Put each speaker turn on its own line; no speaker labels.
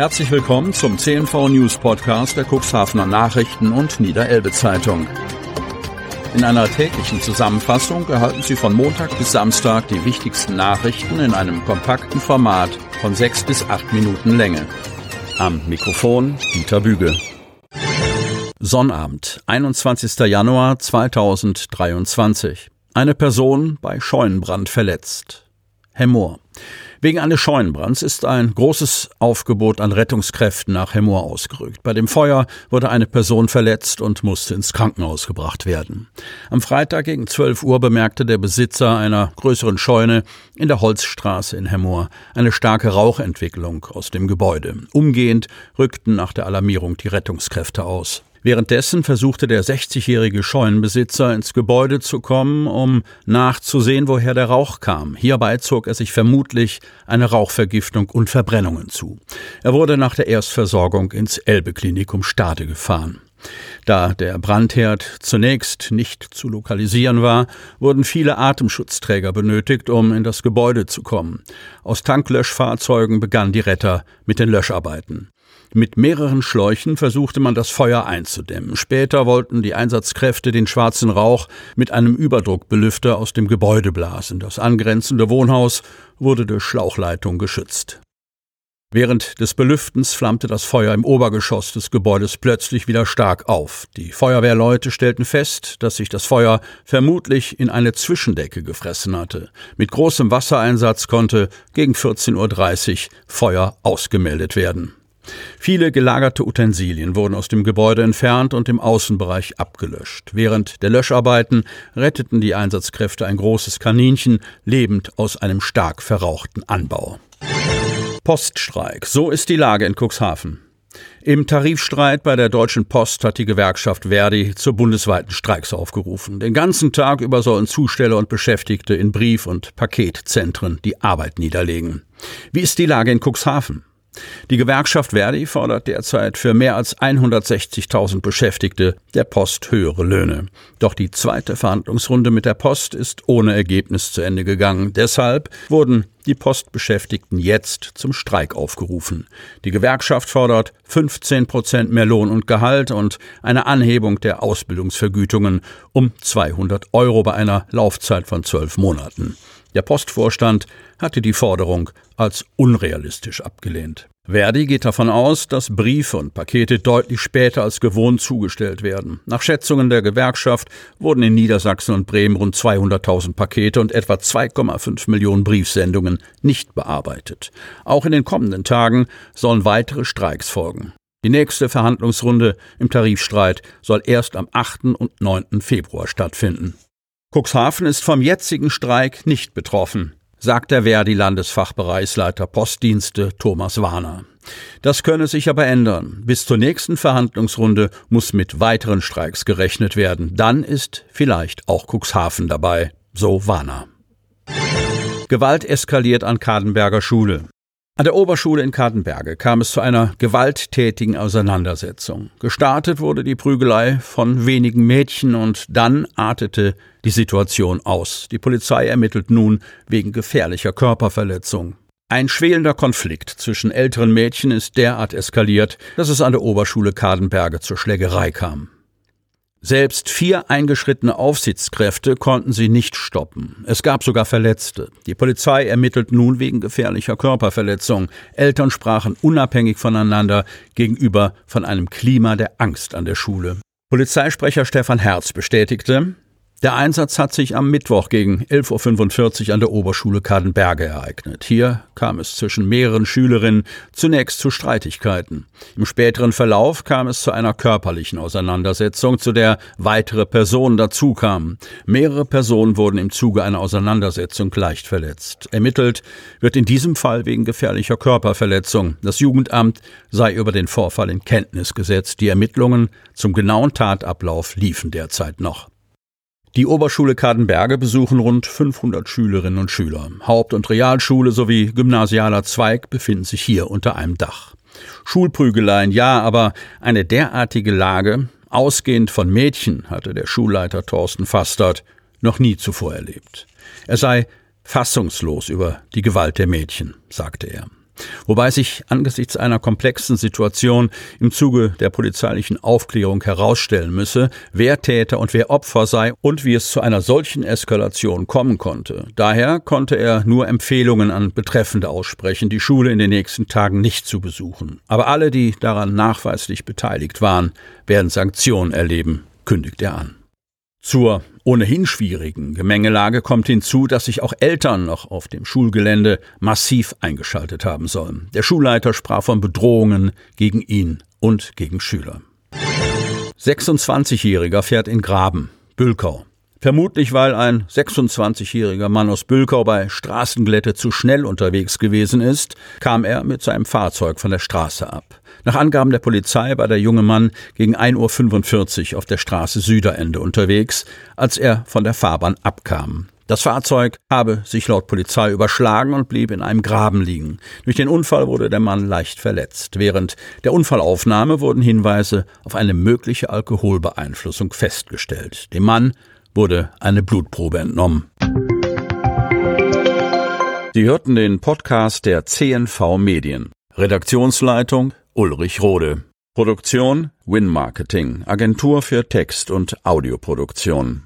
Herzlich willkommen zum CNV News Podcast der Cuxhavener Nachrichten und Niederelbe Zeitung. In einer täglichen Zusammenfassung erhalten Sie von Montag bis Samstag die wichtigsten Nachrichten in einem kompakten Format von sechs bis acht Minuten Länge. Am Mikrofon Dieter Büge. Sonnabend, 21. Januar 2023. Eine Person bei Scheunenbrand verletzt. Hemmoor. Wegen eines Scheunenbrands ist ein großes Aufgebot an Rettungskräften nach Hemmoor ausgerückt. Bei dem Feuer wurde eine Person verletzt und musste ins Krankenhaus gebracht werden. Am Freitag gegen 12 Uhr bemerkte der Besitzer einer größeren Scheune in der Holzstraße in Hemmoor eine starke Rauchentwicklung aus dem Gebäude. Umgehend rückten nach der Alarmierung die Rettungskräfte aus. Währenddessen versuchte der 60-jährige Scheunenbesitzer ins Gebäude zu kommen, um nachzusehen, woher der Rauch kam. Hierbei zog er sich vermutlich eine Rauchvergiftung und Verbrennungen zu. Er wurde nach der Erstversorgung ins Elbe-Klinikum Stade gefahren. Da der Brandherd zunächst nicht zu lokalisieren war, wurden viele Atemschutzträger benötigt, um in das Gebäude zu kommen. Aus Tanklöschfahrzeugen begannen die Retter mit den Löscharbeiten. Mit mehreren Schläuchen versuchte man das Feuer einzudämmen. Später wollten die Einsatzkräfte den schwarzen Rauch mit einem Überdruckbelüfter aus dem Gebäude blasen. Das angrenzende Wohnhaus wurde durch Schlauchleitung geschützt. Während des Belüftens flammte das Feuer im Obergeschoss des Gebäudes plötzlich wieder stark auf. Die Feuerwehrleute stellten fest, dass sich das Feuer vermutlich in eine Zwischendecke gefressen hatte. Mit großem Wassereinsatz konnte gegen 14.30 Uhr Feuer ausgemeldet werden. Viele gelagerte Utensilien wurden aus dem Gebäude entfernt und im Außenbereich abgelöscht. Während der Löscharbeiten retteten die Einsatzkräfte ein großes Kaninchen lebend aus einem stark verrauchten Anbau. Poststreik. So ist die Lage in Cuxhaven. Im Tarifstreit bei der Deutschen Post hat die Gewerkschaft Verdi zu bundesweiten Streiks aufgerufen. Den ganzen Tag über sollen Zusteller und Beschäftigte in Brief- und Paketzentren die Arbeit niederlegen. Wie ist die Lage in Cuxhaven? Die Gewerkschaft Verdi fordert derzeit für mehr als 160.000 Beschäftigte der Post höhere Löhne. Doch die zweite Verhandlungsrunde mit der Post ist ohne Ergebnis zu Ende gegangen. Deshalb wurden die Postbeschäftigten jetzt zum Streik aufgerufen. Die Gewerkschaft fordert 15 Prozent mehr Lohn und Gehalt und eine Anhebung der Ausbildungsvergütungen um 200 Euro bei einer Laufzeit von zwölf Monaten. Der Postvorstand hatte die Forderung als unrealistisch abgelehnt. Verdi geht davon aus, dass Briefe und Pakete deutlich später als gewohnt zugestellt werden. Nach Schätzungen der Gewerkschaft wurden in Niedersachsen und Bremen rund 200.000 Pakete und etwa 2,5 Millionen Briefsendungen nicht bearbeitet. Auch in den kommenden Tagen sollen weitere Streiks folgen. Die nächste Verhandlungsrunde im Tarifstreit soll erst am 8. und 9. Februar stattfinden. Cuxhaven ist vom jetzigen Streik nicht betroffen, sagt der Verdi-Landesfachbereichsleiter Postdienste Thomas Warner. Das könne sich aber ändern. Bis zur nächsten Verhandlungsrunde muss mit weiteren Streiks gerechnet werden. Dann ist vielleicht auch Cuxhaven dabei, so Warner. Gewalt eskaliert an Kadenberger Schule. An der Oberschule in Kartenberge kam es zu einer gewalttätigen Auseinandersetzung. Gestartet wurde die Prügelei von wenigen Mädchen und dann artete die Situation aus. Die Polizei ermittelt nun wegen gefährlicher Körperverletzung. Ein schwelender Konflikt zwischen älteren Mädchen ist derart eskaliert, dass es an der Oberschule Kadenberge zur Schlägerei kam. Selbst vier eingeschrittene Aufsichtskräfte konnten sie nicht stoppen. Es gab sogar Verletzte. Die Polizei ermittelt nun wegen gefährlicher Körperverletzung. Eltern sprachen unabhängig voneinander gegenüber von einem Klima der Angst an der Schule. Polizeisprecher Stefan Herz bestätigte, der Einsatz hat sich am Mittwoch gegen 11.45 Uhr an der Oberschule Kadenberge ereignet. Hier kam es zwischen mehreren Schülerinnen zunächst zu Streitigkeiten. Im späteren Verlauf kam es zu einer körperlichen Auseinandersetzung, zu der weitere Personen dazukamen. Mehrere Personen wurden im Zuge einer Auseinandersetzung leicht verletzt. Ermittelt wird in diesem Fall wegen gefährlicher Körperverletzung. Das Jugendamt sei über den Vorfall in Kenntnis gesetzt. Die Ermittlungen zum genauen Tatablauf liefen derzeit noch. Die Oberschule Kadenberge besuchen rund 500 Schülerinnen und Schüler. Haupt- und Realschule sowie gymnasialer Zweig befinden sich hier unter einem Dach. Schulprügeleien ja, aber eine derartige Lage, ausgehend von Mädchen, hatte der Schulleiter Thorsten Fastert noch nie zuvor erlebt. Er sei fassungslos über die Gewalt der Mädchen, sagte er. Wobei sich angesichts einer komplexen Situation im Zuge der polizeilichen Aufklärung herausstellen müsse, wer Täter und wer Opfer sei und wie es zu einer solchen Eskalation kommen konnte. Daher konnte er nur Empfehlungen an Betreffende aussprechen, die Schule in den nächsten Tagen nicht zu besuchen. Aber alle, die daran nachweislich beteiligt waren, werden Sanktionen erleben, kündigt er an. Zur ohnehin schwierigen Gemengelage kommt hinzu, dass sich auch Eltern noch auf dem Schulgelände massiv eingeschaltet haben sollen. Der Schulleiter sprach von Bedrohungen gegen ihn und gegen Schüler. 26-Jähriger fährt in Graben, Bülkau. Vermutlich, weil ein 26-jähriger Mann aus Bülkau bei Straßenglätte zu schnell unterwegs gewesen ist, kam er mit seinem Fahrzeug von der Straße ab. Nach Angaben der Polizei war der junge Mann gegen 1.45 Uhr auf der Straße Süderende unterwegs, als er von der Fahrbahn abkam. Das Fahrzeug habe sich laut Polizei überschlagen und blieb in einem Graben liegen. Durch den Unfall wurde der Mann leicht verletzt. Während der Unfallaufnahme wurden Hinweise auf eine mögliche Alkoholbeeinflussung festgestellt. Dem Mann wurde eine Blutprobe entnommen. Sie hörten den Podcast der CNV Medien. Redaktionsleitung Ulrich Rode. Produktion Win Marketing, Agentur für Text- und Audioproduktion.